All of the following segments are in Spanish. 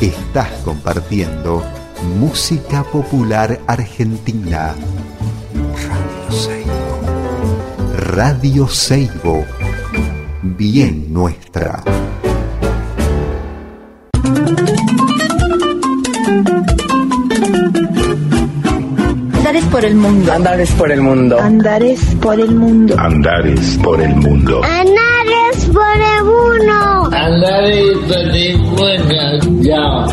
Estás compartiendo música popular argentina. Radio Seibo. Radio Seibo. Bien nuestra. Andares por el mundo. Andares por el mundo. Andares por el mundo. Andares por el mundo. Andares por el mundo. Andares por el mundo.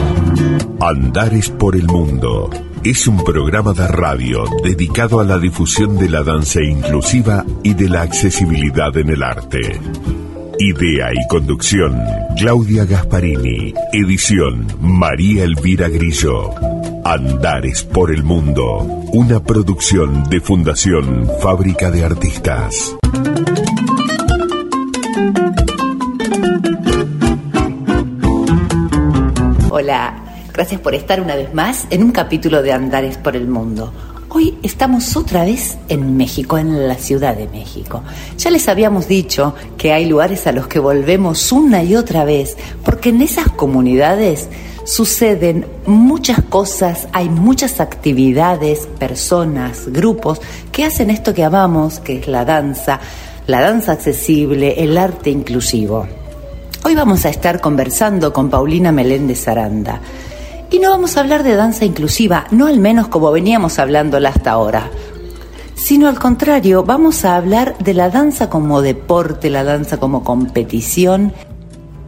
Andares por el mundo. Es un programa de radio dedicado a la difusión de la danza inclusiva y de la accesibilidad en el arte. Idea y conducción, Claudia Gasparini. Edición, María Elvira Grillo. Andares por el Mundo. Una producción de Fundación Fábrica de Artistas. Gracias por estar una vez más en un capítulo de Andares por el Mundo. Hoy estamos otra vez en México, en la Ciudad de México. Ya les habíamos dicho que hay lugares a los que volvemos una y otra vez, porque en esas comunidades suceden muchas cosas, hay muchas actividades, personas, grupos que hacen esto que amamos, que es la danza, la danza accesible, el arte inclusivo. Hoy vamos a estar conversando con Paulina Meléndez Aranda. Y no vamos a hablar de danza inclusiva, no al menos como veníamos hablándola hasta ahora, sino al contrario, vamos a hablar de la danza como deporte, la danza como competición,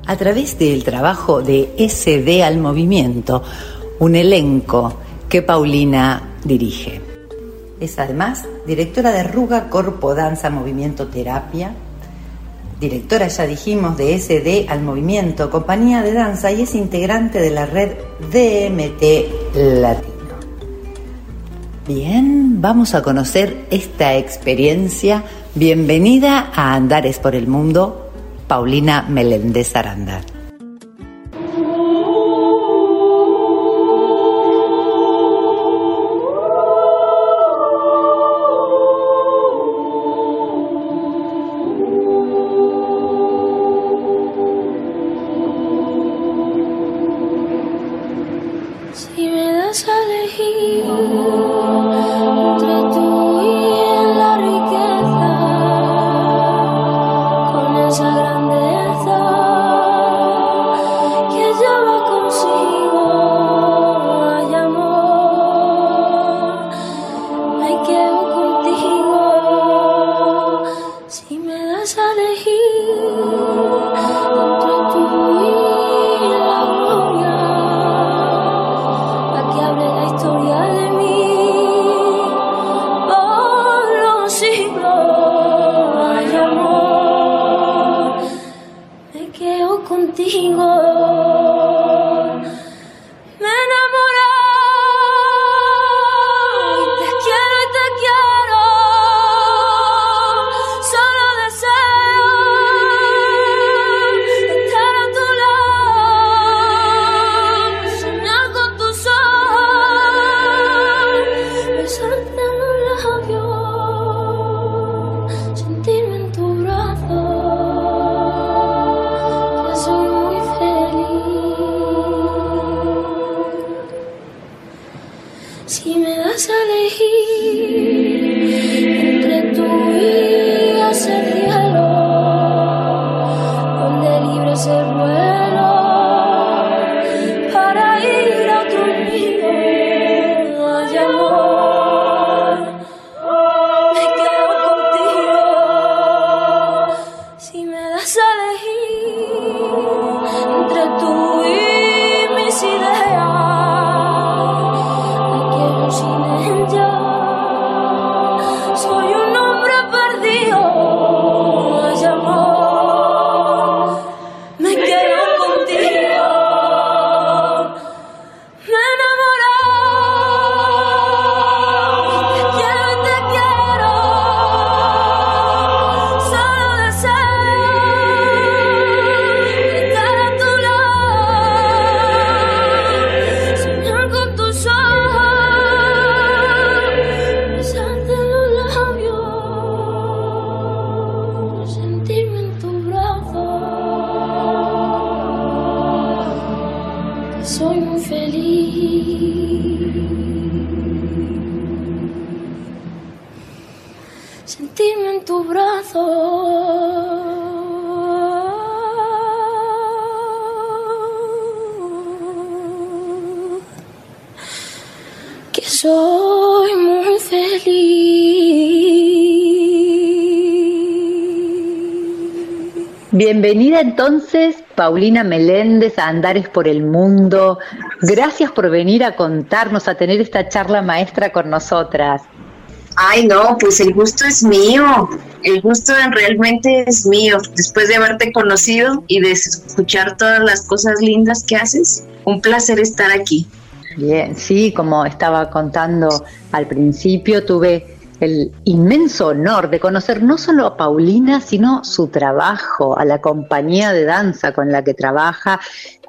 a través del trabajo de SD al Movimiento, un elenco que Paulina dirige. Es además directora de Ruga Corpo Danza Movimiento Terapia, directora, ya dijimos, de SD al Movimiento, compañía de danza y es integrante de la red DMT Latino. Bien, vamos a conocer esta experiencia. Bienvenida a Andares por el Mundo, Paulina Meléndez Aranda. Contigo. Bienvenida entonces, Paulina Meléndez, a Andares por el Mundo. Gracias por venir a contarnos, a tener esta charla maestra con nosotras. Ay, no, pues el gusto es mío. El gusto realmente es mío. Después de haberte conocido y de escuchar todas las cosas lindas que haces, un placer estar aquí. Bien, sí, como estaba contando al principio, tuve el inmenso honor de conocer no solo a Paulina, sino su trabajo, a la compañía de danza con la que trabaja.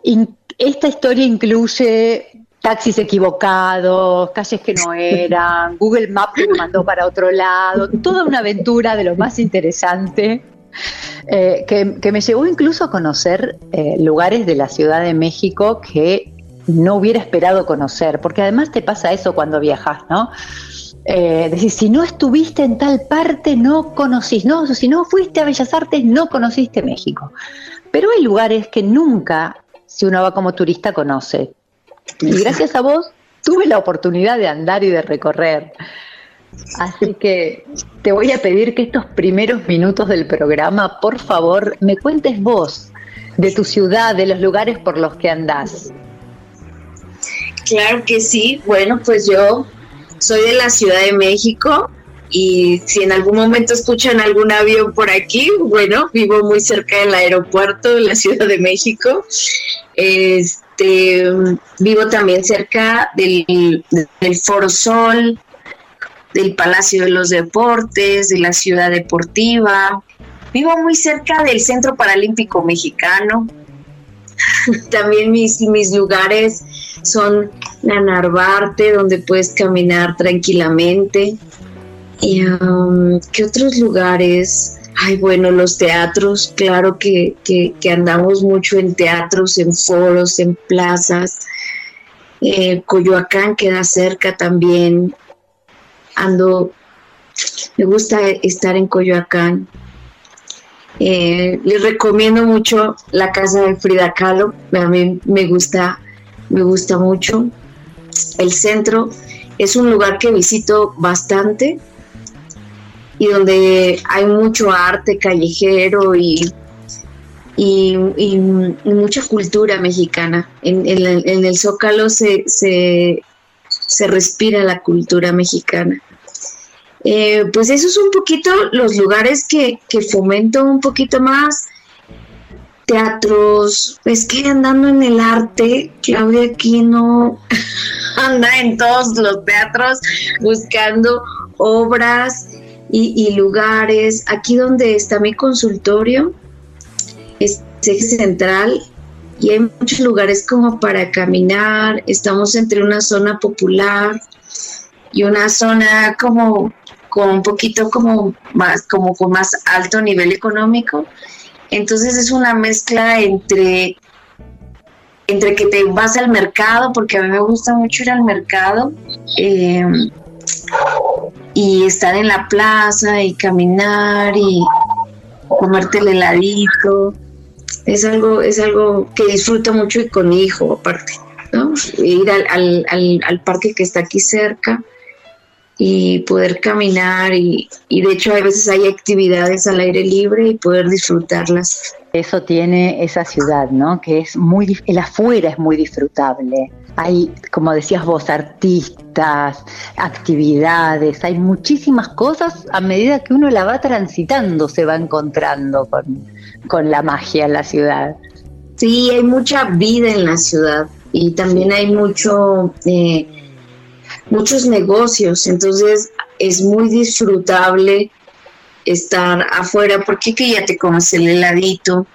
In- esta historia incluye taxis equivocados, calles que no eran, Google Maps que me mandó para otro lado, toda una aventura de lo más interesante. eh, que, que me llevó incluso a conocer eh, lugares de la Ciudad de México que no hubiera esperado conocer, porque además te pasa eso cuando viajas, ¿no? Eh, decir, si no estuviste en tal parte, no conocís, no, si no fuiste a Bellas Artes, no conociste México. Pero hay lugares que nunca, si uno va como turista, conoce. Y gracias a vos tuve la oportunidad de andar y de recorrer. Así que te voy a pedir que estos primeros minutos del programa, por favor, me cuentes vos de tu ciudad, de los lugares por los que andás. Claro que sí. Bueno, pues yo soy de la Ciudad de México y si en algún momento escuchan algún avión por aquí, bueno, vivo muy cerca del aeropuerto de la Ciudad de México. Este, vivo también cerca del, del Foro Sol, del Palacio de los Deportes, de la Ciudad Deportiva. Vivo muy cerca del Centro Paralímpico Mexicano. También mis, mis lugares son la Narvarte, donde puedes caminar tranquilamente. Y, um, ¿Qué otros lugares? Ay, bueno, los teatros, claro que, que, andamos mucho en teatros, en foros, en plazas. Eh, Coyoacán queda cerca también. Ando, me gusta estar en Coyoacán. Eh, les recomiendo mucho la casa de Frida Kahlo. A mí me gusta, me gusta mucho. El centro es un lugar que visito bastante y donde hay mucho arte callejero y, y, mucha cultura mexicana. En, el- Zócalo se, se, se respira la cultura mexicana. Eh, pues eso es un poquito los lugares que, que fomento un poquito más. Teatros, es que andando en el arte, Claudia aquí no anda en todos los teatros buscando obras y, y lugares. Aquí donde está mi consultorio es eje central y hay muchos lugares como para caminar. Estamos entre una zona popular y una zona como con un poquito como más como con más alto nivel económico. Entonces es una mezcla entre entre que te vas al mercado, porque a mí me gusta mucho ir al mercado, eh, y estar en la plaza y caminar y comerte el heladito. Es algo, es algo que disfruto mucho y con hijo aparte, ¿no? Ir al, al, al, al parque que está aquí cerca y poder caminar y, y de hecho a veces hay actividades al aire libre y poder disfrutarlas. Eso tiene esa ciudad, ¿no? Que es muy, el afuera es muy disfrutable. Hay, como decías vos, artistas, actividades, hay muchísimas cosas a medida que uno la va transitando, se va encontrando con, con la magia en la ciudad. Sí, hay mucha vida en la ciudad y también hay mucho, eh, muchos negocios, entonces es muy disfrutable estar afuera porque que ya te comes el heladito,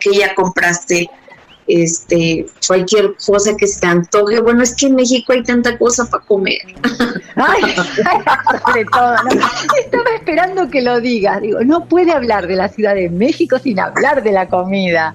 que ya compraste este cualquier cosa que se te antoje. Bueno, es que en México hay tanta cosa para comer. Ay, sobre todo, ¿no? Estaba esperando que lo digas. Digo, no puede hablar de la Ciudad de México sin hablar de la comida.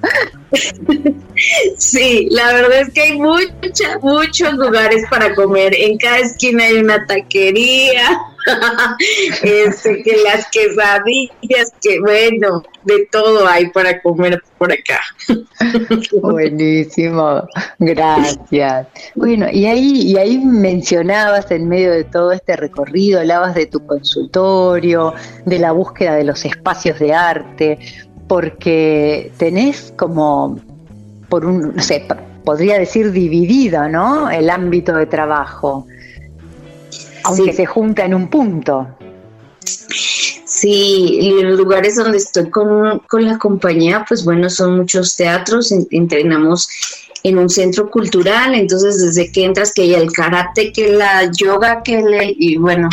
Sí, la verdad es que hay mucha, muchos lugares para comer. En cada esquina hay una taquería, este, que las quesadillas, que bueno, de todo hay para comer por acá. Buenísimo, gracias. Bueno, y ahí, y ahí mencionabas en medio de todo este recorrido, hablabas de tu consultorio, de la búsqueda de los espacios de arte, porque tenés como, por un, no sé, podría decir dividido, ¿no? El ámbito de trabajo, aunque Sí. se junta en un punto. Sí, y los lugares donde estoy con, con la compañía, pues bueno, son muchos teatros, en- entrenamos en un centro cultural, entonces desde que entras, que hay el karate, que la yoga, que le, y bueno,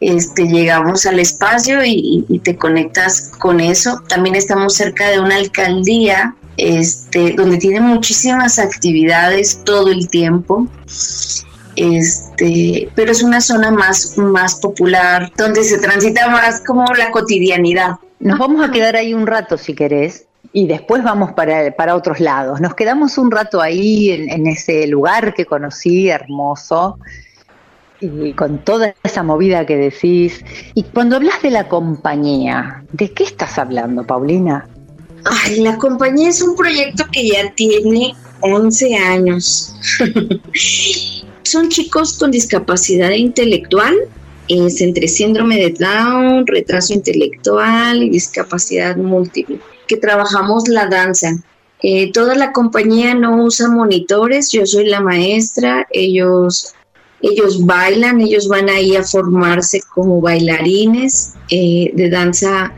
este, llegamos al espacio y, y te conectas con eso. También estamos cerca de una alcaldía, este, donde tiene muchísimas actividades todo el tiempo este, pero es una zona más, más popular, donde se transita más como la cotidianidad. Nos vamos a quedar ahí un rato si querés y después vamos para, para otros lados. Nos quedamos un rato ahí en, en ese lugar que conocí, hermoso, y con toda esa movida que decís. Y cuando hablas de la compañía, ¿de qué estás hablando, Paulina? Ay, la compañía es un proyecto que ya tiene 11 años. Son chicos con discapacidad intelectual, es entre síndrome de Down, retraso intelectual y discapacidad múltiple, que trabajamos la danza. Eh, toda la compañía no usa monitores, yo soy la maestra, ellos, ellos bailan, ellos van ahí a formarse como bailarines eh, de danza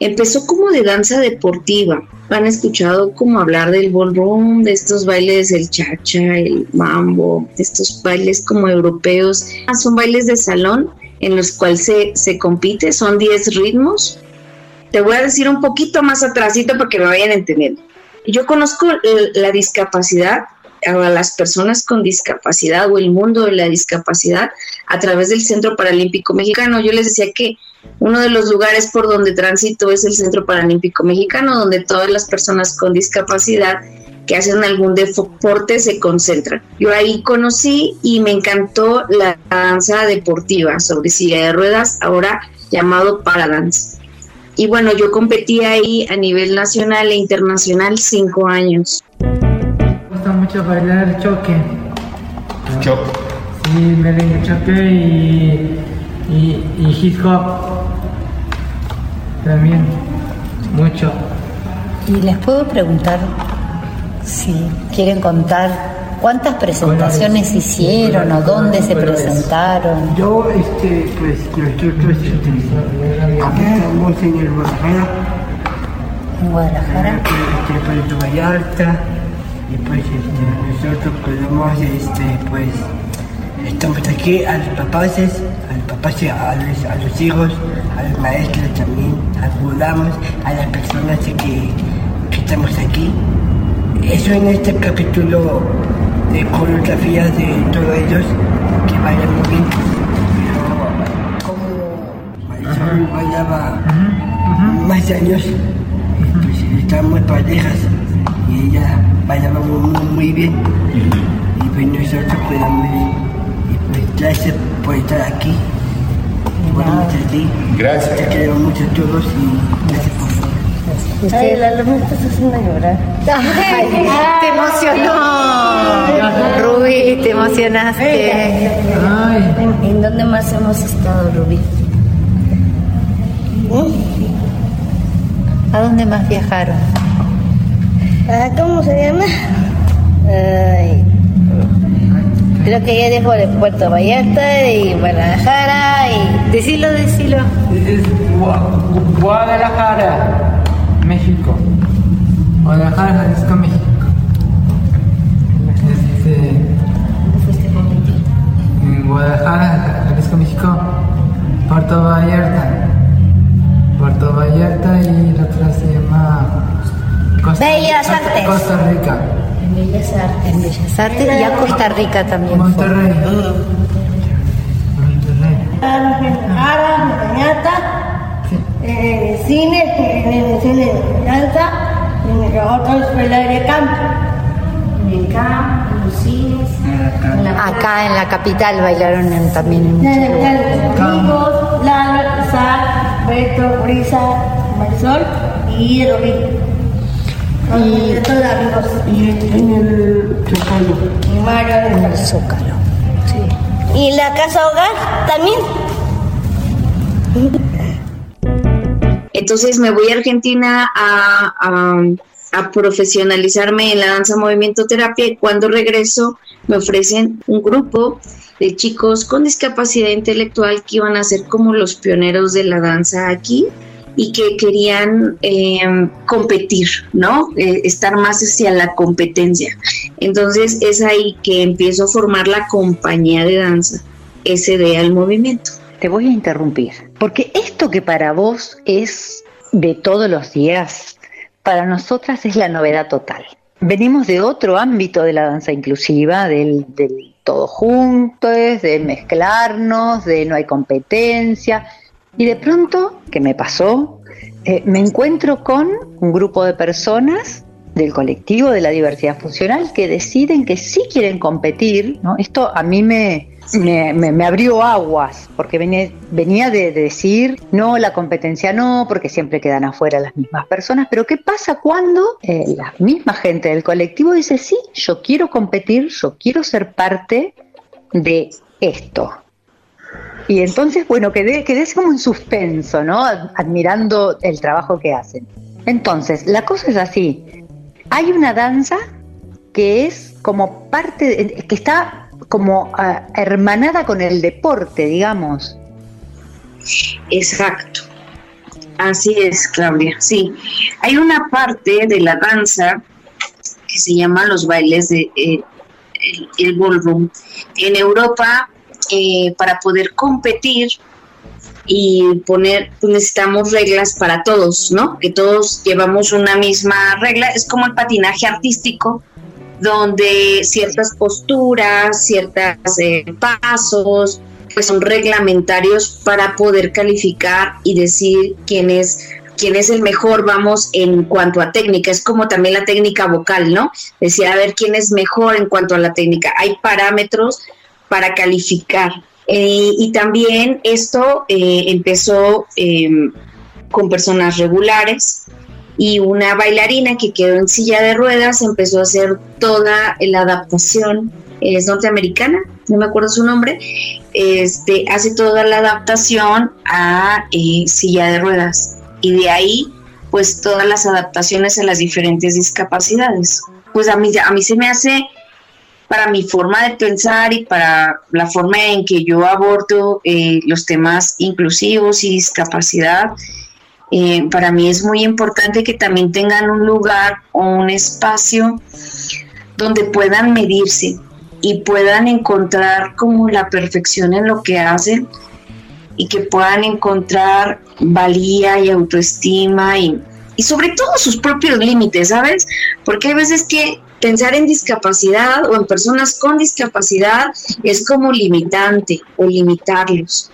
empezó como de danza deportiva. Han escuchado como hablar del ballroom, de estos bailes, el cha-cha, el mambo, estos bailes como europeos. Ah, Son bailes de salón en los cuales se, se compite, son 10 ritmos. Te voy a decir un poquito más atrásito para que me vayan entendiendo. Yo conozco la discapacidad a las personas con discapacidad o el mundo de la discapacidad a través del Centro Paralímpico Mexicano. Yo les decía que uno de los lugares por donde transito es el Centro Paralímpico Mexicano, donde todas las personas con discapacidad que hacen algún deporte se concentran. Yo ahí conocí y me encantó la danza deportiva sobre silla de ruedas, ahora llamado paradance. Y bueno, yo competí ahí a nivel nacional e internacional cinco años. Mucho bailar choque. Choc. Sí, merengue choque y, y, y hip hop. También, mucho. Y les puedo preguntar si quieren contar cuántas presentaciones hicieron o dónde se presentaron. Yo, este, pues nosotros este, aquí estamos en el Guadalajara, En Guadalajara. este, Puerto Vallarta, y pues este, nosotros podemos, este, pues, estamos aquí a los papás, a los papás, a los, a los hijos, a los maestros también, ayudamos a las personas que, que estamos aquí. Eso en este capítulo de coreografías de todos ellos, que bailan muy bien. Pero como Marisol bailaba más años, pues estábamos parejas y ella bailaba muy, muy, muy bien. Y pues nosotros cuidamos bien. Y pues gracias por estar aquí. Gracias. Te queremos mucho a todos y gracias por Ay, la me estás haciendo llorar. te emocionó. Rubí, te emocionaste. Ay, ¿En, en dónde más hemos estado, Rubí? ¿A dónde más viajaron? Ah, ¿Cómo se llama? Creo que ya dijo de Puerto Vallarta y Guadalajara y... Decilo, decilo. Guadalajara, México. Guadalajara, Jalisco, México. Este, en Guadalajara, Jalisco, México, Puerto Vallarta. Puerto Vallarta y la otra Bellas Artes. Costa Rica. En Bellas Artes. En Bellas Artes y a Costa Rica también. fue. Monterrey. Monterrey. Guadalajara, Vallarta, eh, cine, en el cine de danza y otros bailar de campo. En el campo, en los cines. en la Acá en la capital bailaron en- también en muchos lugares. Amigos, Lalo, Isaac, Beto, Brisa, Marisol y Rodrigo. Y en el Zócalo. En el Zócalo. Y la casa hogar también. Entonces me voy a Argentina a, a- a profesionalizarme en la danza movimiento terapia y cuando regreso me ofrecen un grupo de chicos con discapacidad intelectual que iban a ser como los pioneros de la danza aquí y que querían eh, competir, ¿no? Eh, estar más hacia la competencia. Entonces es ahí que empiezo a formar la compañía de danza SD al movimiento. Te voy a interrumpir, porque esto que para vos es de todos los días, para nosotras es la novedad total. Venimos de otro ámbito de la danza inclusiva, del, del todo juntos, de mezclarnos, de no hay competencia. Y de pronto, que me pasó, eh, me encuentro con un grupo de personas del colectivo de la diversidad funcional que deciden que sí quieren competir. ¿no? Esto a mí me- me abrió aguas, porque venía, venía de decir, no, la competencia no, porque siempre quedan afuera las mismas personas, pero ¿qué pasa cuando eh, la misma gente del colectivo dice, sí, yo quiero competir, yo quiero ser parte de esto? Y entonces, bueno, quedé, quedé como en suspenso, ¿no? Ad- Admirando el trabajo que hacen. Entonces, la cosa es así. Hay una danza que es como parte, que está como ah, hermanada con el deporte, digamos. Exacto. Así es, Claudia. Sí, hay una parte de la danza que se llama los bailes de eh, el, el ballroom. En Europa, eh, para poder competir y poner, pues necesitamos reglas para todos, ¿no? Que todos llevamos una misma regla. Es como el patinaje artístico, donde ciertas posturas, ciertos pasos, pues son reglamentarios para poder calificar y decir quién es quién es el mejor, vamos, en cuanto a técnica. Es como también la técnica vocal, ¿no? Decía, a ver quién es mejor en cuanto a la técnica. Hay parámetros para calificar. Eh, y también esto eh, empezó eh, con personas regulares y una bailarina que quedó en silla de ruedas empezó a hacer toda la adaptación, es norteamericana, no me acuerdo su nombre, este, hace toda la adaptación a silla de ruedas y de ahí pues todas las adaptaciones a las diferentes discapacidades. Pues a mí, a mí se me hace para mi forma de pensar y para la forma en que yo abordo eh, los temas inclusivos y discapacidad, eh, para mí es muy importante que también tengan un lugar o un espacio donde puedan medirse y puedan encontrar como la perfección en lo que hacen y que puedan encontrar valía y autoestima y, y sobre todo sus propios límites, ¿sabes? Porque hay veces que pensar en discapacidad o en personas con discapacidad es como limitante o limitarlos.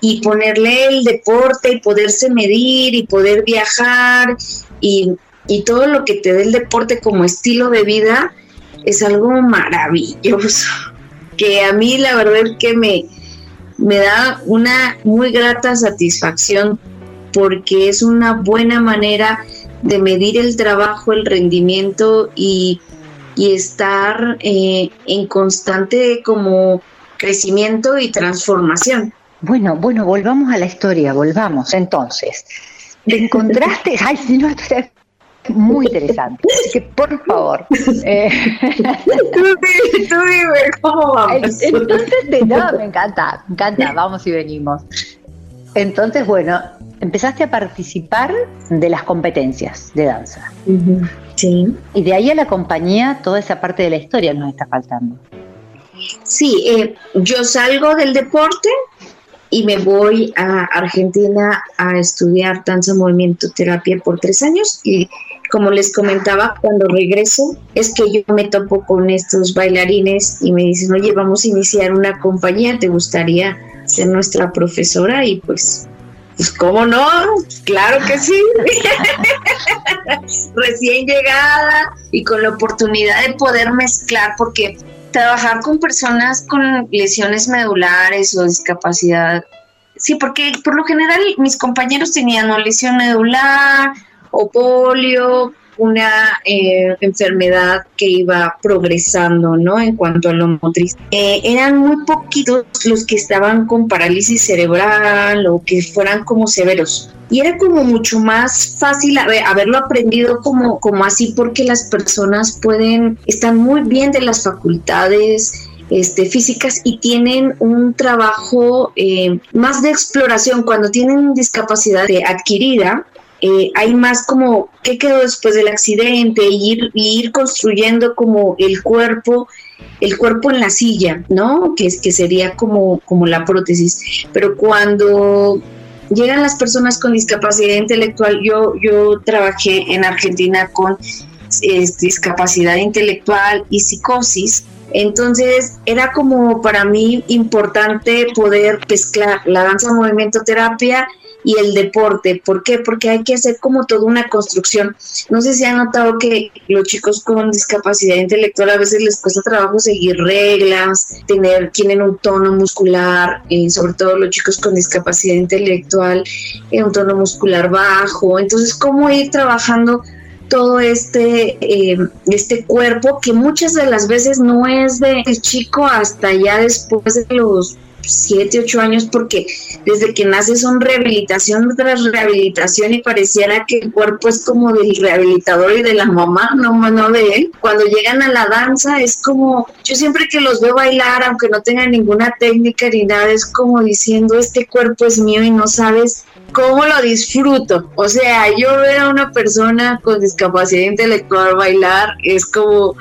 Y ponerle el deporte y poderse medir y poder viajar y, y todo lo que te dé el deporte como estilo de vida es algo maravilloso. Que a mí la verdad es que me, me da una muy grata satisfacción porque es una buena manera de medir el trabajo, el rendimiento y, y estar eh, en constante como crecimiento y transformación. Bueno, bueno, volvamos a la historia, volvamos. Entonces, ¿te encontraste? Ay, si no, esto es muy interesante. Así que, por favor. eh, tú, tú dime, ¿cómo vamos? Entonces, de- no, me encanta, me encanta, vamos y venimos. Entonces, bueno, empezaste a participar de las competencias de danza. Sí. Y de ahí a la compañía, toda esa parte de la historia nos está faltando. Sí, eh, yo salgo del deporte y me voy a Argentina a estudiar danza, movimiento, terapia por tres años. Y como les comentaba, cuando regreso es que yo me topo con estos bailarines y me dicen, oye, vamos a iniciar una compañía, ¿te gustaría ser nuestra profesora? Y pues Pues, ¿cómo no? Claro que sí. Recién llegada y con la oportunidad de poder mezclar, porque trabajar con personas con lesiones medulares o discapacidad, sí, porque por lo general mis compañeros tenían o lesión medular o polio, una eh, enfermedad que iba progresando, ¿no? En cuanto a lo motriz. Eh, eran muy poquitos los que estaban con parálisis cerebral o que fueran como severos. Y era como mucho más fácil haberlo aprendido como, como así porque las personas pueden, están muy bien de las facultades, este, físicas y tienen un trabajo eh, más de exploración. Cuando tienen discapacidad adquirida, eh, hay más como qué quedó después del accidente, ir, ir construyendo como el cuerpo, el cuerpo en la silla, ¿no? Que, que sería como, como la prótesis. Pero cuando llegan las personas con discapacidad intelectual, yo, yo trabajé en Argentina con discapacidad intelectual y psicosis. Entonces era como para mí importante poder mezclar la danza movimiento terapia y el deporte. ¿Por qué? Porque hay que hacer como toda una construcción. No sé si han notado que los chicos con discapacidad intelectual a veces les cuesta trabajo seguir reglas, tener, tienen un tono muscular, eh, sobre todo los chicos con discapacidad intelectual, eh, un tono muscular bajo. Entonces, ¿cómo ir trabajando? todo este, eh, este cuerpo que muchas de las veces no es de chico hasta ya después de los 7, 8 años porque desde que nace son rehabilitación tras rehabilitación y pareciera que el cuerpo es como del rehabilitador y de la mamá, no, no de él. Cuando llegan a la danza es como, yo siempre que los veo bailar, aunque no tengan ninguna técnica ni nada, es como diciendo, este cuerpo es mío y no sabes cómo lo disfruto. O sea, yo ver a una persona con discapacidad intelectual bailar es como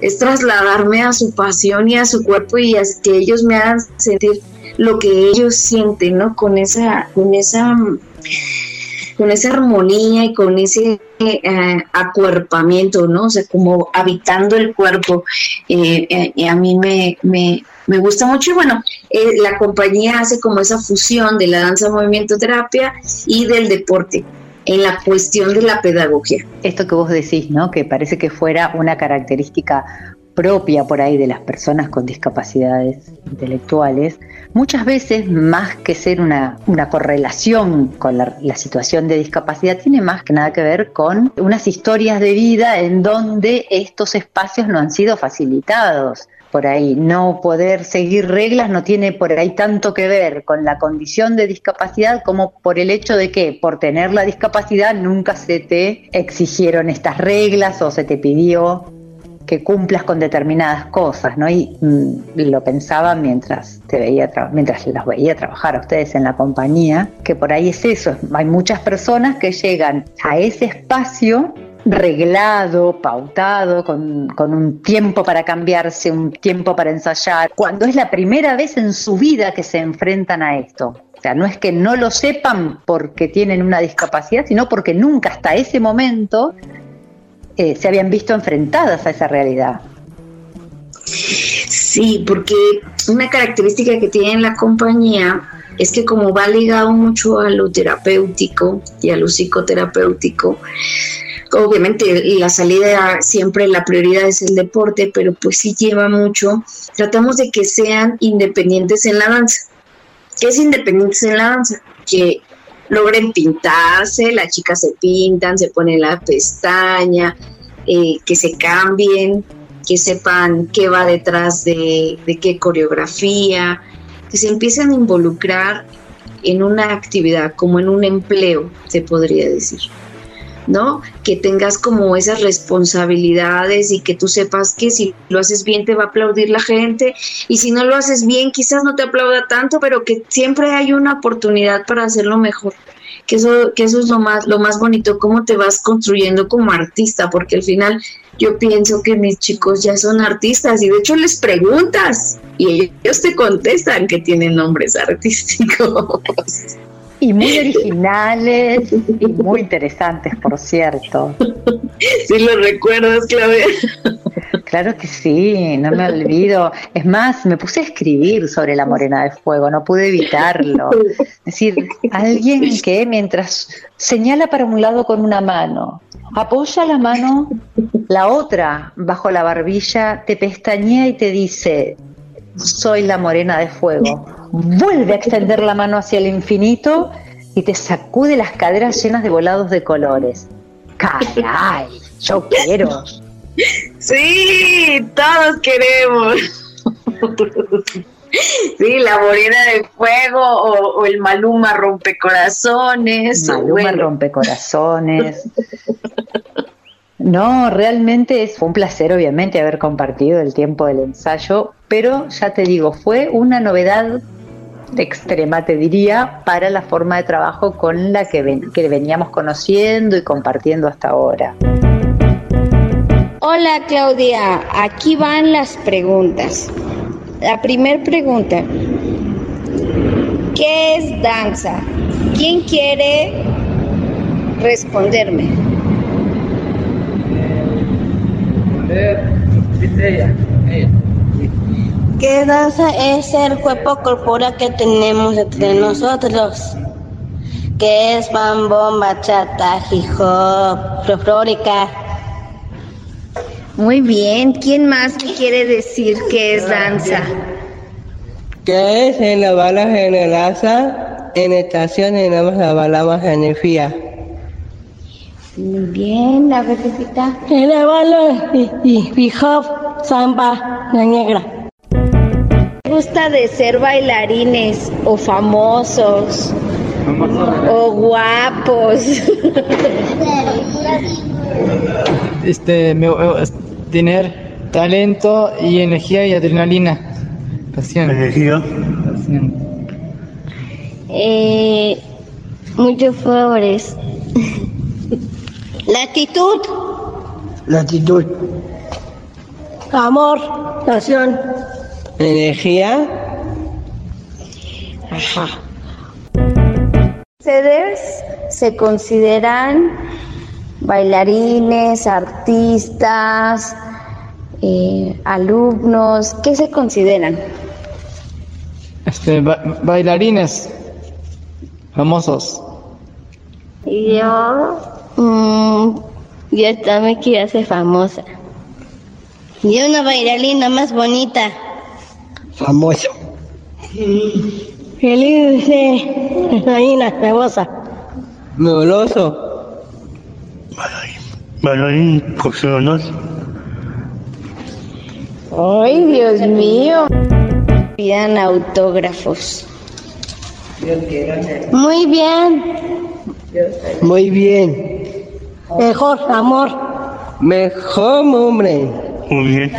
es trasladarme a su pasión y a su cuerpo y a que ellos me hagan sentir lo que ellos sienten, ¿no? Con esa, con esa, con esa armonía y con ese eh, acuerpamiento, ¿no? O sea, como habitando el cuerpo. Eh, eh, y a mí me, me, me, gusta mucho y bueno, la compañía hace como esa fusión de la danza movimiento terapia y del deporte en la cuestión de la pedagogía. Esto que vos decís, ¿no? Que parece que fuera una característica propia por ahí de las personas con discapacidades intelectuales, muchas veces más que ser una, una correlación con la, la, situación de discapacidad, tiene más que nada que ver con unas historias de vida en donde estos espacios no han sido facilitados por ahí. No poder seguir reglas no tiene por ahí tanto que ver con la condición de discapacidad como por el hecho de que por tener la discapacidad nunca se te exigieron estas reglas o se te pidió que cumplas con determinadas cosas, ¿no? Y mm, lo pensaba mientras te veía mientras las veía trabajar a ustedes en la compañía, que por ahí es eso, hay muchas personas que llegan a ese espacio reglado, pautado, con, un tiempo para cambiarse, un tiempo para ensayar, cuando es la primera vez en su vida que se enfrentan a esto. O sea, no es que no lo sepan porque tienen una discapacidad, sino porque nunca hasta ese momento eh, se habían visto enfrentadas a esa realidad. Sí, porque una característica que tiene la compañía es que como va ligado mucho a lo terapéutico y a lo psicoterapéutico, obviamente la salida siempre la prioridad es el deporte, pero pues sí lleva mucho. Tratamos de que sean independientes en la danza. ¿Qué es independientes en la danza? Que logren pintarse, las chicas se pintan, se ponen la pestaña, eh, que se cambien, que sepan qué va detrás de, de qué coreografía, que se empiecen a involucrar en una actividad, como en un empleo, se podría decir. ¿no? Que tengas como esas responsabilidades y que tú sepas que si lo haces bien te va a aplaudir la gente y si no lo haces bien quizás no te aplauda tanto, pero que siempre hay una oportunidad para hacerlo mejor. Que eso, que eso es lo más, lo más bonito, cómo te vas construyendo como artista, porque al final yo pienso que mis chicos ya son artistas y de hecho les preguntas y ellos te contestan que tienen nombres artísticos. Y muy originales y muy interesantes, por cierto. Sí, lo recuerdas, Claudia. Claro que sí, no me olvido. Es más, me puse a escribir sobre la morena de fuego, no pude evitarlo. Es decir, alguien que mientras señala para un lado con una mano, apoya la mano, la otra bajo la barbilla, te pestañea y te dice, soy la morena de fuego. Vuelve a extender la mano hacia el infinito y te sacude las caderas llenas de volados de colores. Caray, yo quiero. Sí, todos queremos. Sí, la morena de fuego o, o el Maluma rompecorazones. Maluma bueno. rompecorazones. No, realmente fue un placer, obviamente, haber compartido el tiempo del ensayo, pero ya te digo, fue una novedad extrema, te diría, para la forma de trabajo con la que, ven- que veníamos conociendo y compartiendo hasta ahora. Hola Claudia, aquí van las preguntas. La primera pregunta, ¿qué es danza? ¿Quién quiere responderme? ¿Qué danza es el cuerpo corporal que tenemos entre nosotros? ¿Qué es mambo, bachata, hip hop, folclórica? Muy bien, ¿quién más me quiere decir qué es danza? ¿Qué es en la bala generosa? En estaciones nada más la bala energía. Muy bien, la repetita. En la bala y, y hip hop, samba, la negra. ¿Te gusta de ser bailarines o famosos o guapos? Este, me- eh, tener talento y energía y adrenalina. Pasión. Energía. Eh, muchos favores. Latitud, Latitud. amor, pasión. Energía. Ajá. ¿Ustedes se consideran bailarines, artistas, eh, alumnos? ¿Qué se consideran? Este, ba- bailarines famosos. Y yo, mm, yo también quiero ser famosa. Y una bailarina más bonita. Famoso. Feliz bailarina famosa. Meoloso. Bailarín profesional. ¡Ay, Dios mío! Pidan autógrafos. Muy bien. Muy bien. Mejor, amor. Mejor hombre. Muy bien.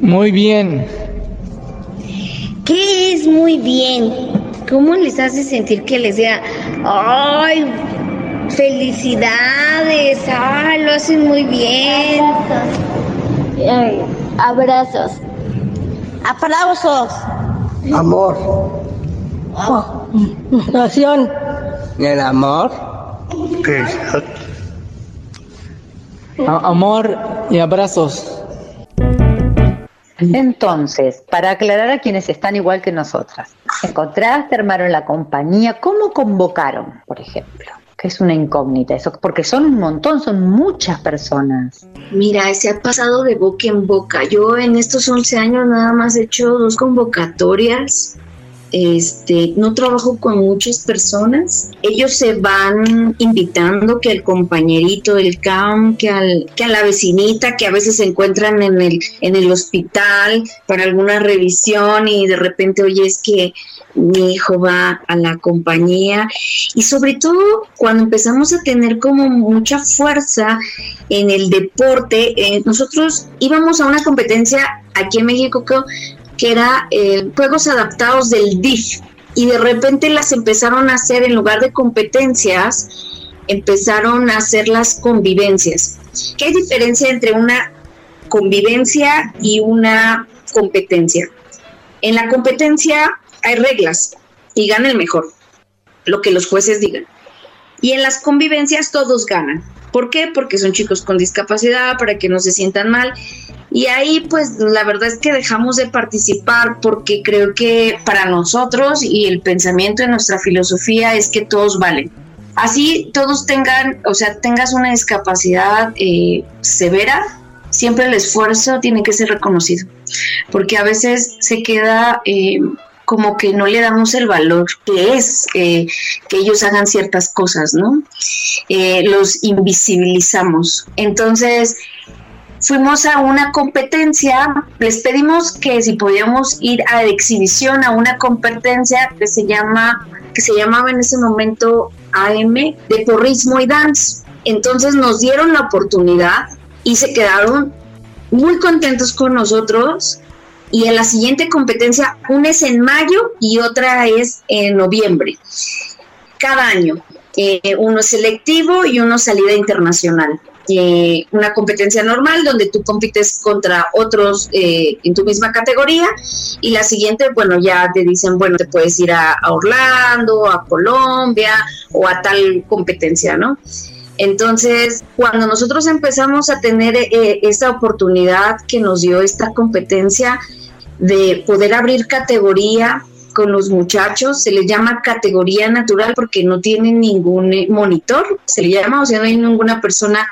Muy bien. ¿Qué es muy bien? ¿Cómo les hace sentir que les diga, ay, felicidades, ay, lo hacen muy bien? Abrazos. Aplausos. Amor. Oh, Nación. El amor. Amor y abrazos. Entonces, para aclarar a quienes están igual que nosotras, encontraste, armaron la compañía, ¿cómo convocaron, por ejemplo? Que es una incógnita eso, porque son un montón, son muchas personas. Mira, se ha pasado de boca en boca. Yo en estos 11 años nada más he hecho dos convocatorias. Este, no trabajo con muchas personas. Ellos se van invitando que al compañerito del camp, que, a la vecinita que a veces se encuentran en el, en el hospital para alguna revisión y de repente, oye, es que mi hijo va a la compañía y sobre todo cuando empezamos a tener como mucha fuerza en el deporte, eh, nosotros íbamos a una competencia aquí en México que, era eh, Juegos Adaptados del DIF y de repente las empezaron a hacer en lugar de competencias, empezaron a hacer las convivencias. ¿Qué hay diferencia entre una convivencia y una competencia? En la competencia hay reglas y gana el mejor, lo que los jueces digan. Y en las convivencias todos ganan. ¿Por qué? Porque son chicos con discapacidad, para que no se sientan mal. Y ahí pues la verdad es que dejamos de participar porque creo que para nosotros y el pensamiento de nuestra filosofía es que todos valen. Así todos tengan, o sea, tengas una discapacidad eh, severa, siempre el esfuerzo tiene que ser reconocido, porque a veces se queda eh, como que no le damos el valor que es eh, que ellos hagan ciertas cosas, ¿no? Los invisibilizamos. Entonces, fuimos a una competencia, les pedimos que si podíamos ir a exhibición a una competencia que se llama, que se llamaba en ese momento AM de porrismo y dance. Entonces nos dieron la oportunidad y se quedaron muy contentos con nosotros y en la siguiente competencia, una es en mayo y otra es en noviembre, cada año. Eh, uno selectivo y uno salida internacional. Eh, una competencia normal donde tú compites contra otros eh, en tu misma categoría y la siguiente, bueno, ya te dicen, bueno, te puedes ir a, Orlando, a Colombia o a tal competencia, ¿no? Entonces, cuando nosotros empezamos a tener eh, esta oportunidad que nos dio esta competencia de poder abrir categoría con los muchachos, se les llama categoría natural porque no tienen ningún eh, monitor, se le llama, o sea, no hay ninguna persona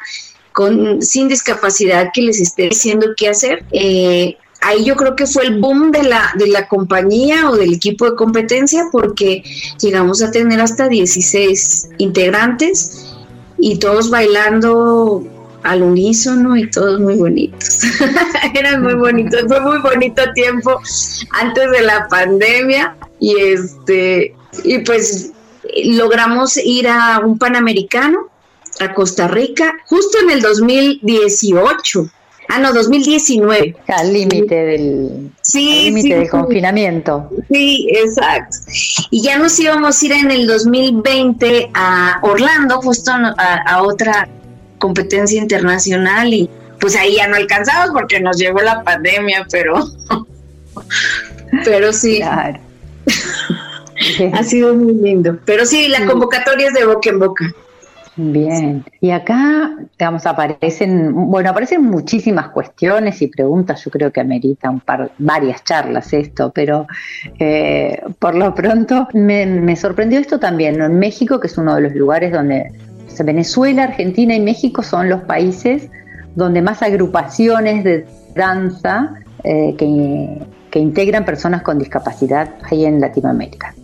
con, sin discapacidad que les esté diciendo qué hacer. Eh, ahí yo creo que fue el boom de la, de la compañía o del equipo de competencia porque llegamos a tener hasta 16 integrantes y todos bailando al unísono y todos muy bonitos. Eran muy bonitos, fue muy bonito tiempo antes de la pandemia y este y pues logramos ir a un panamericano a Costa Rica justo en el 2018. Ah, no, 2019. Al límite del, sí, límite sí, del confinamiento. Sí, exacto. Y ya nos íbamos a ir en el 2020 a Orlando, justo a, a otra competencia internacional y pues ahí ya no alcanzamos porque nos llegó la pandemia, pero pero sí. Claro. ha sido muy lindo. Pero sí, la convocatoria es de boca en boca. Bien, y acá, digamos, aparecen, bueno, aparecen muchísimas cuestiones y preguntas, yo creo que amerita un par, varias charlas esto, pero eh, por lo pronto me, me sorprendió esto también, ¿no? En México, que es uno de los lugares donde Venezuela, Argentina y México son los países donde más agrupaciones de danza eh, que, que integran personas con discapacidad hay en Latinoamérica.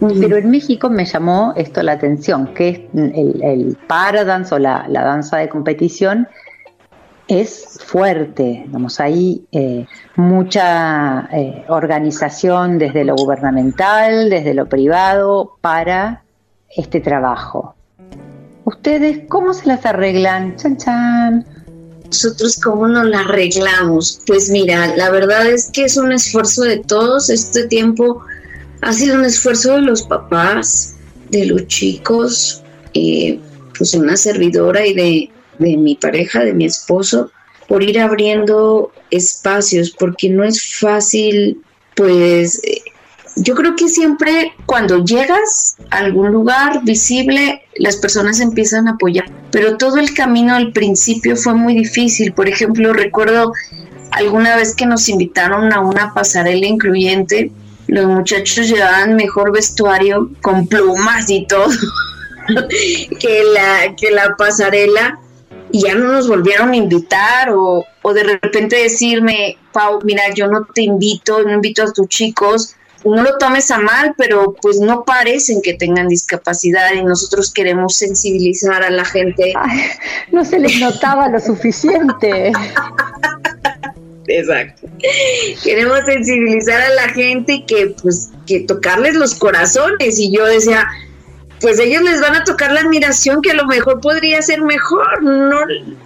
Pero en México me llamó esto la atención, que es el, el paradance o la, la, danza de competición es fuerte, digamos, hay eh, mucha eh, organización desde lo gubernamental, desde lo privado para este trabajo. ¿Ustedes cómo se las arreglan? Chan, chan. Nosotros cómo nos las arreglamos. Pues mira, la verdad es que es un esfuerzo de todos. Este tiempo ha sido un esfuerzo de los papás, de los chicos, eh, pues una servidora y de, de, mi pareja, de mi esposo, por ir abriendo espacios, porque no es fácil, pues eh, yo creo que siempre cuando llegas a algún lugar visible, las personas empiezan a apoyar, pero todo el camino al principio fue muy difícil. Por ejemplo, recuerdo alguna vez que nos invitaron a una pasarela incluyente, los muchachos llevaban mejor vestuario con plumas y todo que, la, que la pasarela y ya no nos volvieron a invitar o, o de repente decirme, Pau, mira, yo no te invito, no invito a tus chicos, no lo tomes a mal, pero pues no parecen que tengan discapacidad y nosotros queremos sensibilizar a la gente. Ay, no se les notaba lo suficiente. Exacto. Queremos sensibilizar a la gente y que pues que tocarles los corazones y yo decía, pues ellos les van a tocar la admiración que a lo mejor podría ser mejor, no,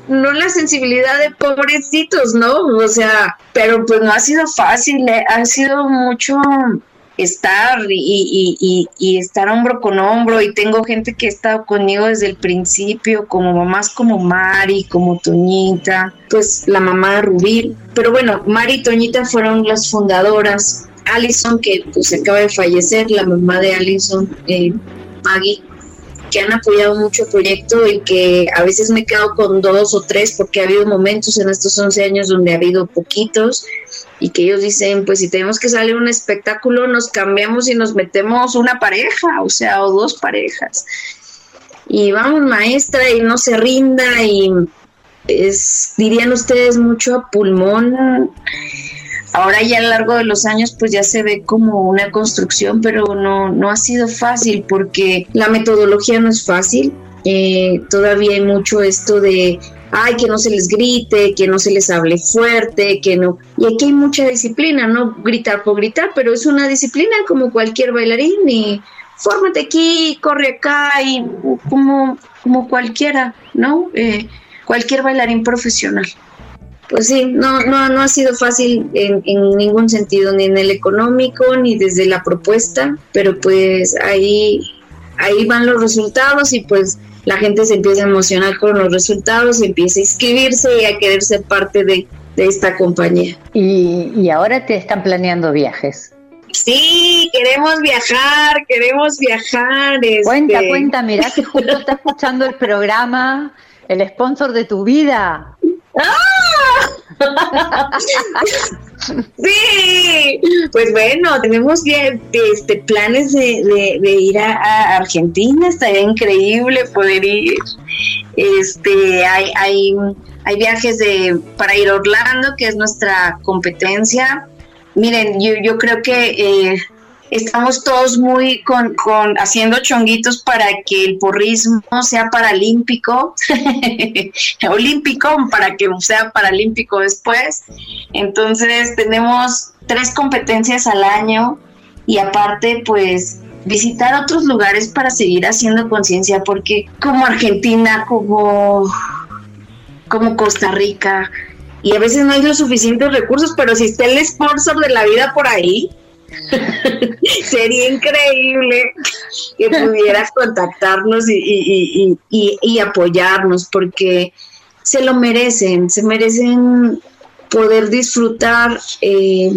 no la sensibilidad de pobrecitos, ¿no? O sea, pero pues no ha sido fácil, eh, ha sido mucho estar y, y, y, estar hombro con hombro y tengo gente que ha estado conmigo desde el principio, como mamás como Mari, como Toñita, pues la mamá de Rubí, pero bueno, Mari y Toñita fueron las fundadoras, Alison que pues acaba de fallecer, la mamá de Alison, eh, Maggie, que han apoyado mucho el proyecto y que a veces me he quedado con dos o tres porque ha habido momentos en estos 11 años donde ha habido poquitos y que ellos dicen, pues si tenemos que salir un espectáculo, nos cambiamos y nos metemos una pareja, o sea, o dos parejas. Y vamos, maestra, y no se rinda y es, dirían ustedes, mucho a pulmón. Ahora ya a lo largo de los años pues ya se ve como una construcción, pero no, no ha sido fácil porque la metodología no es fácil. Eh, todavía hay mucho esto de ay, que no se les grite, que no se les hable fuerte, que no. Y aquí hay mucha disciplina, no gritar por gritar, pero es una disciplina como cualquier bailarín y fórmate aquí, corre acá y como, como cualquiera, ¿no? Eh, cualquier bailarín profesional. Pues sí, no, no, no ha sido fácil en, en, ningún sentido, ni en el económico, ni desde la propuesta, pero pues ahí, ahí van los resultados y pues la gente se empieza a emocionar con los resultados, empieza a inscribirse y a querer ser parte de, de esta compañía. Y, y ahora te están planeando viajes. Sí, queremos viajar, queremos viajar. Este... Cuenta, cuenta, mirá que justo está escuchando el programa, el sponsor de tu vida. ¡Ah! sí, pues bueno, tenemos este, planes de, de, ir a, a, Argentina, estaría increíble poder ir. Este, hay, hay, hay viajes de, para ir a Orlando, que es nuestra competencia. Miren, yo, yo creo que eh, estamos todos muy con, con, haciendo chonguitos para que el porrismo sea paralímpico, olímpico, para que sea paralímpico después. Entonces tenemos tres competencias al año y aparte pues visitar otros lugares para seguir haciendo conciencia porque como Argentina, como, como Costa Rica, y a veces no hay los suficientes recursos, pero si está el sponsor de la vida por ahí, Sería increíble que pudieras contactarnos y, y, y, y, apoyarnos porque se lo merecen, se merecen poder disfrutar eh,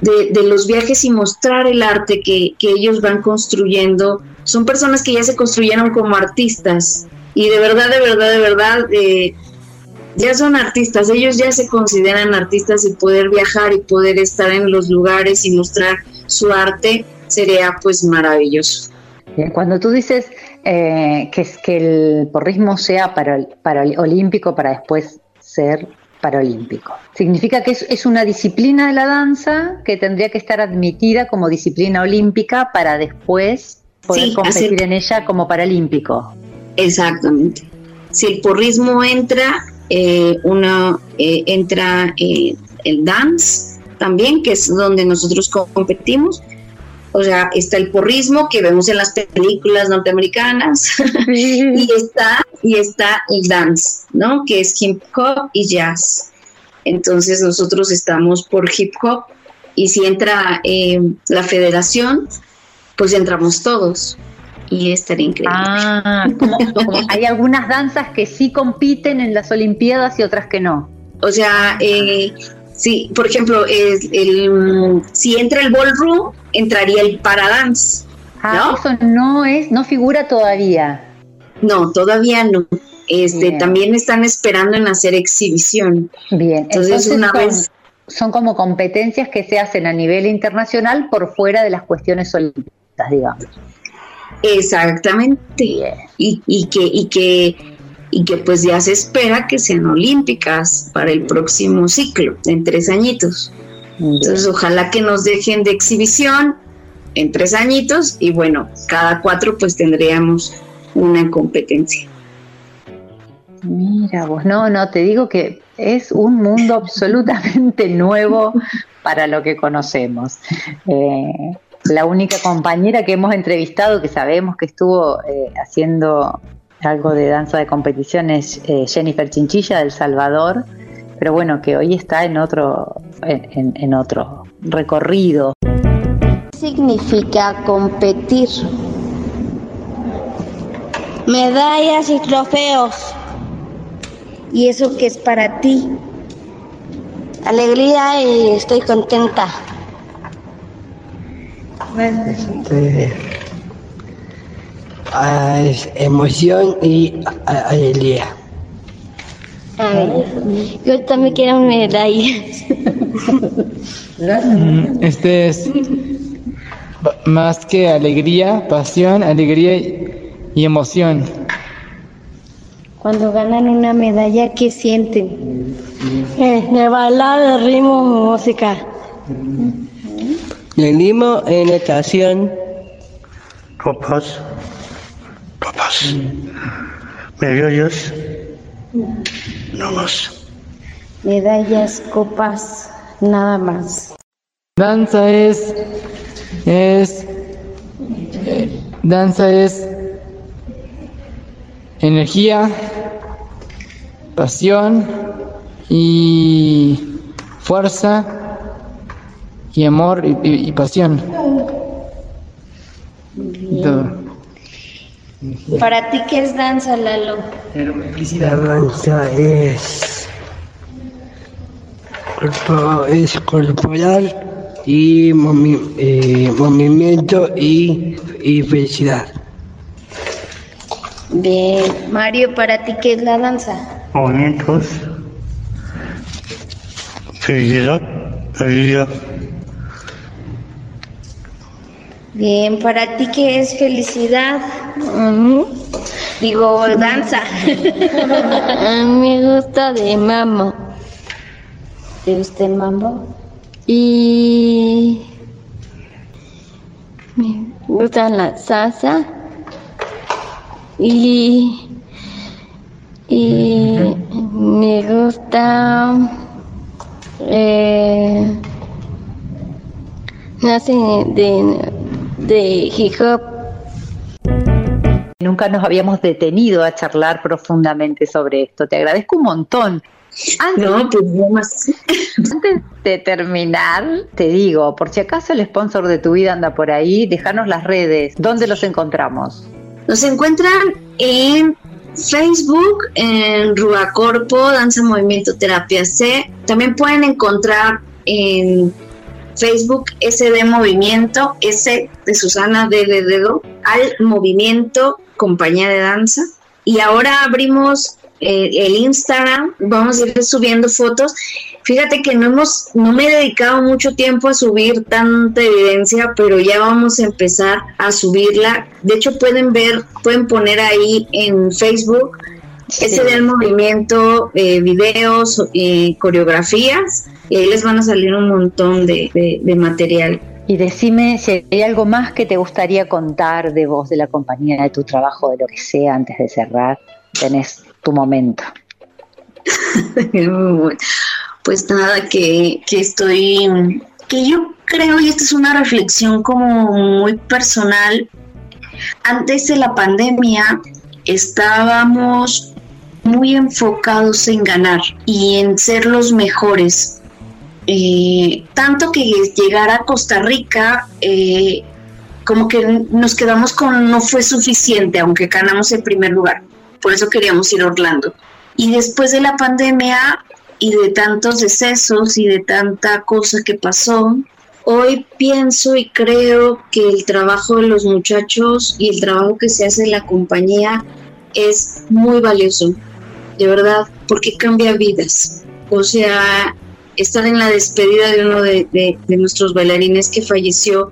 de, los viajes y mostrar el arte que, que, ellos van construyendo. Son personas que ya se construyeron como artistas y de verdad, de verdad, de verdad, eh, ya son artistas, ellos ya se consideran artistas y poder viajar y poder estar en los lugares y mostrar su arte sería pues maravilloso. Cuando tú dices eh, que, que el porrismo sea para, para olímpico para después ser paralímpico, significa que es, es, una disciplina de la danza que tendría que estar admitida como disciplina olímpica para después poder sí, competir hacer... en ella como paralímpico. Exactamente. Si el porrismo entra, eh, uno eh, entra eh, el dance también, que es donde nosotros competimos. O sea, está el porrismo que vemos en las películas norteamericanas y está y está el dance, ¿no? Que es hip hop y jazz. Entonces nosotros estamos por hip hop y si entra eh, la federación, pues entramos todos y estaría increíble. Ah, como, como hay algunas danzas que sí compiten en las Olimpiadas y otras que no. O sea, eh, sí, por ejemplo, el, el, si entra el ballroom, entraría el paradance. Ah, ¿no? eso no es, no figura todavía. No, todavía no. Este, Bien. también están esperando en hacer exhibición. Bien, entonces, entonces una son, vez son como competencias que se hacen a nivel internacional por fuera de las cuestiones olímpicas, digamos. Exactamente. Y, y, que, y, que, y que pues ya se espera que sean olímpicas para el próximo ciclo, en tres añitos. Entonces ojalá que nos dejen de exhibición en tres añitos y bueno, cada cuatro pues tendríamos una competencia. Mira vos, no, no, te digo que es un mundo absolutamente nuevo para lo que conocemos. Eh, la única compañera que hemos entrevistado que sabemos que estuvo eh, haciendo algo de danza de competición es eh, Jennifer Chinchilla del Salvador, pero bueno, que hoy está en otro, en, en otro recorrido. Significa competir. Medallas y trofeos. ¿Y eso que es para ti? Alegría y estoy contenta. Este, es emoción y a- alegría. A ver, yo también quiero una medalla. Mm, Este es más que alegría, pasión, alegría y, emoción. Cuando ganan una medalla, ¿qué sienten? Eh, de bailar, de ritmo, música. Venimos en estación. Copas. Copas. Medallas. No más. Medallas, copas, nada más. Danza es es eh, danza es energía, pasión y fuerza y amor y, y- y pasión. Y todo. ¿Para ti qué es danza, Lalo? La danza es, corpo- es corporal y movi- eh, movimiento y, y felicidad. Bien. Mario, ¿para ti qué es la danza? Movimientos. Felicidad. Alegría. Bien, ¿para ti qué es felicidad? Digo, danza. Me gusta de mambo. ¿Te gusta el mambo? Y me gusta la salsa. Y, y me gusta eh, nace de, de hip hop. Nunca nos habíamos detenido a charlar profundamente sobre esto. Te agradezco un montón. Antes, No, pues antes de terminar, te digo, por si acaso el sponsor de tu vida anda por ahí, déjanos las redes. ¿Dónde los encontramos? Nos encuentran en Facebook, en Ruacorpo, Danza Movimiento Terapia C. También pueden encontrar en Facebook SD Movimiento, S de Susana D de Dedo, al Movimiento Compañía de Danza. Y ahora abrimos eh, el Instagram, vamos a ir subiendo fotos. Fíjate que no hemos, no me he dedicado mucho tiempo a subir tanta evidencia, pero ya vamos a empezar a subirla. De hecho, pueden ver, pueden poner ahí en Facebook ese del movimiento, eh, videos, eh, coreografías, y ahí les van a salir un montón de, de- de material. Y decime si hay algo más que te gustaría contar de vos, de la compañía, de tu trabajo, de lo que sea, antes de cerrar. Tenés tu momento. pues nada, que, que estoy, que yo creo, y esta es una reflexión como muy personal, antes de la pandemia estábamos muy enfocados en ganar y en ser los mejores. Eh, tanto que llegar a Costa Rica, eh, como que nos quedamos con no fue suficiente, aunque ganamos el primer lugar. Por eso queríamos ir a Orlando. Y después de la pandemia y de tantos decesos y de tanta cosa que pasó, hoy pienso y creo que el trabajo de los muchachos y el trabajo que se hace en la compañía es muy valioso, de verdad, porque cambia vidas. O sea, estar en la despedida de uno de, de- de nuestros bailarines que falleció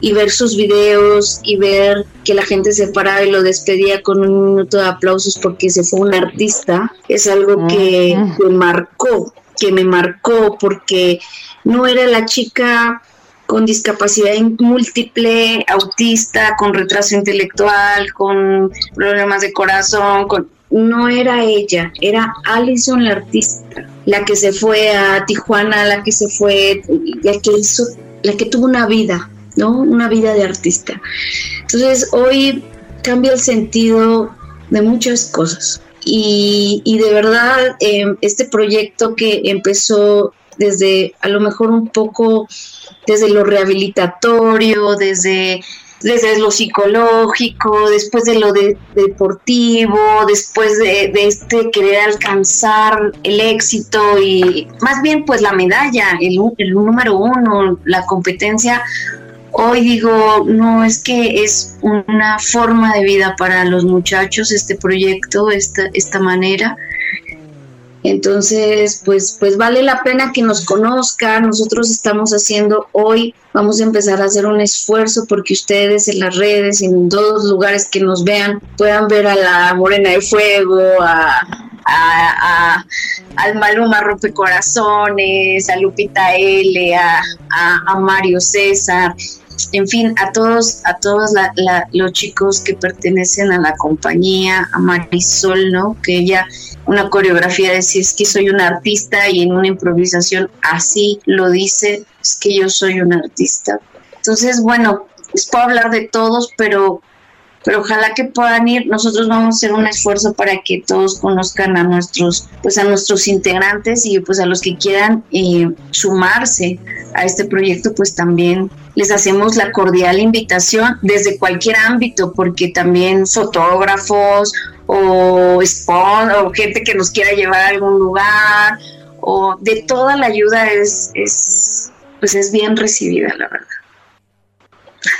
y ver sus videos y ver que la gente se paraba y lo despedía con un minuto de aplausos porque se fue un artista, es algo que me marcó, que me marcó porque no era la chica con discapacidad múltiple, autista, con retraso intelectual, con problemas de corazón, con no era ella, era Alison la artista, la que se fue a Tijuana, la que se fue, la que hizo, la que tuvo una vida, ¿no? Una vida de artista. Entonces hoy cambia el sentido de muchas cosas. Y, y de verdad, eh, este proyecto que empezó desde a lo mejor un poco desde lo rehabilitatorio, desde, desde lo psicológico, después de lo de- deportivo, después de, de este querer alcanzar el éxito y más bien pues la medalla, el, el número uno, la competencia, hoy digo, no, es que es una forma de vida para los muchachos este proyecto, esta, esta manera. Entonces, pues, pues vale la pena que nos conozcan. Nosotros estamos haciendo hoy, vamos a empezar a hacer un esfuerzo porque ustedes en las redes, en todos los lugares que nos vean, puedan ver a la Morena de Fuego, a, a, a- al Maluma Rompecorazones, a Lupita L, a, a, a Mario César, en fin, a todos, a todos la- la- los chicos que pertenecen a la compañía, a Marisol, ¿no? Que ella, una coreografía de si es que soy una artista y en una improvisación así lo dice, es que yo soy una artista. Entonces, bueno, les puedo hablar de todos, pero pero ojalá que puedan ir. Nosotros vamos a hacer un esfuerzo para que todos conozcan a nuestros, pues a nuestros integrantes y pues a los que quieran eh, sumarse a este proyecto, pues también les hacemos la cordial invitación desde cualquier ámbito, porque también fotógrafos o spon o gente que nos quiera llevar a algún lugar o de toda la ayuda es, es pues es bien recibida, la verdad.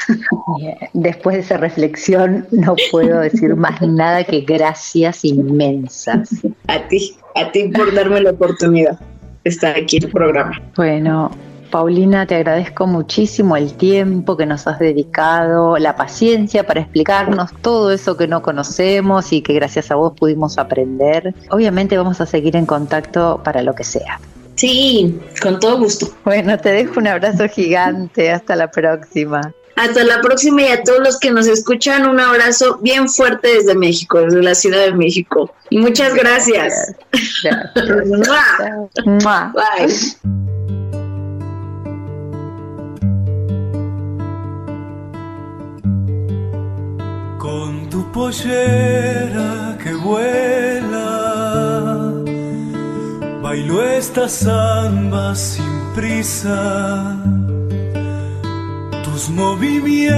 Bien, Después de esa reflexión no puedo decir más nada que gracias inmensas. A ti, a ti por darme la oportunidad de estar aquí en el programa. Bueno, Paulina, te agradezco muchísimo el tiempo que nos has dedicado, la paciencia para explicarnos todo eso que no conocemos y que gracias a vos pudimos aprender. Obviamente vamos a seguir en contacto para lo que sea. Sí, con todo gusto. Bueno, te dejo un abrazo gigante. Hasta la próxima. Hasta la próxima y a todos los que nos escuchan, un abrazo bien fuerte desde México, desde la Ciudad de México. Y muchas gracias. Bye. Con tu pollera que vuela, bailo esta samba sin prisa. Tus movimientos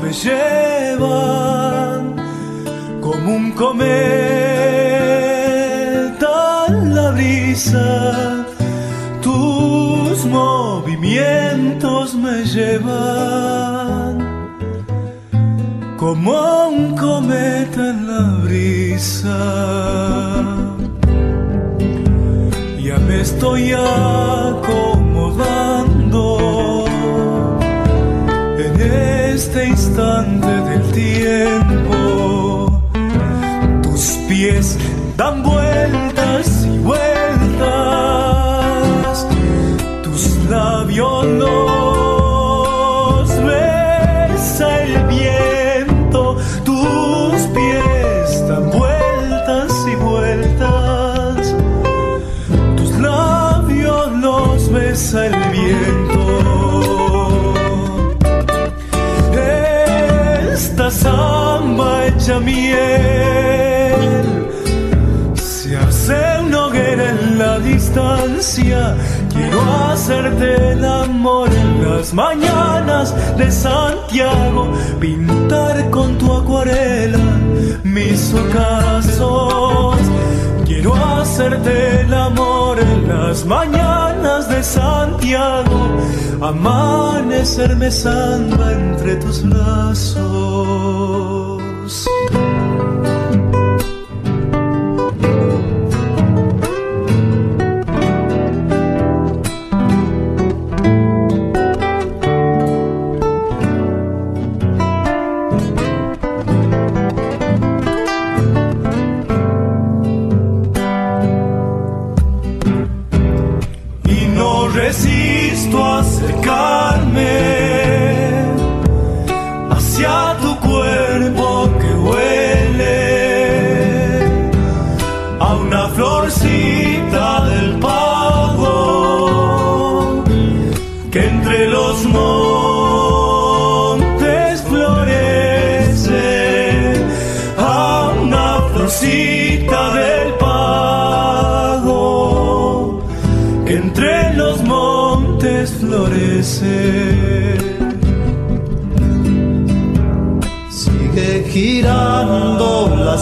me llevan como un cometa en la brisa. Tus movimientos me llevan como un cometa en la brisa. Ya me estoy acomodando este instante del tiempo. Tus pies dan vueltas hacerte el amor en las mañanas de Santiago, pintar con tu acuarela mis ocasos. Quiero hacerte el amor en las mañanas de Santiago, amanecerme samba entre tus brazos.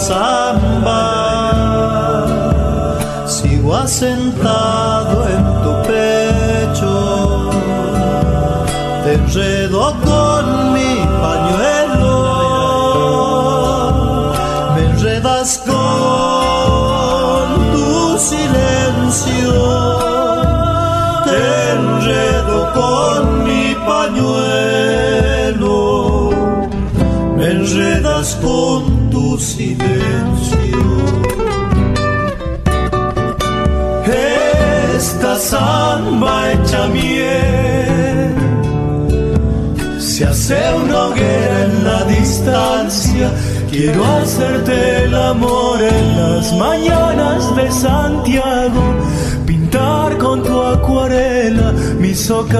side. Hace una hoguera en la distancia. Quiero hacerte el amor en las mañanas de Santiago, pintar con tu acuarela mis ocasos.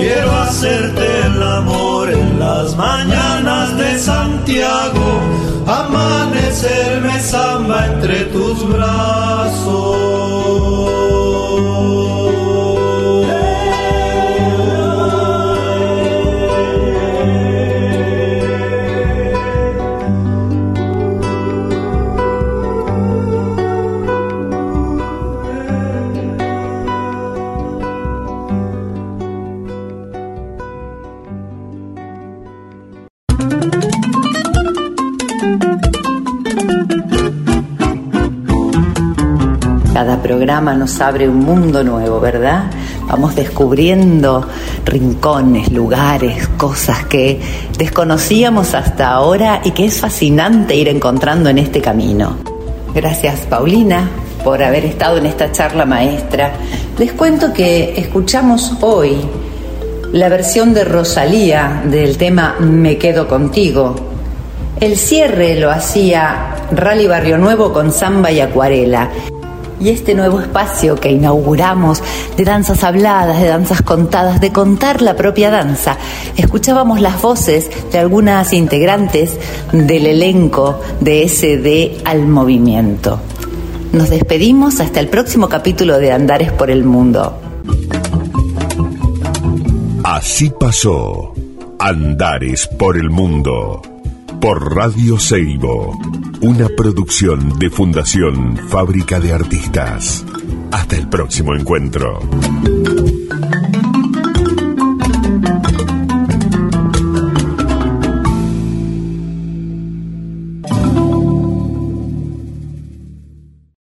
Quiero hacerte el amor en las mañanas de Santiago, amanecerme samba entre tus brazos. Nos abre un mundo nuevo, ¿verdad? Vamos descubriendo rincones, lugares, cosas que desconocíamos hasta ahora y que es fascinante ir encontrando en este camino. Gracias, Paulina, por haber estado en esta charla maestra. Les cuento que escuchamos hoy la versión de Rosalía del tema Me quedo contigo. El cierre lo hacía Rally Barrio Nuevo con samba y acuarela. Y este nuevo espacio que inauguramos de danzas habladas, de danzas contadas, de contar la propia danza, escuchábamos las voces de algunas integrantes del elenco de SD al movimiento. Nos despedimos hasta el próximo capítulo de Andares por el Mundo. Así pasó Andares por el Mundo por Radio Seibo, una producción de Fundación Fábrica de Artistas. Hasta el próximo encuentro.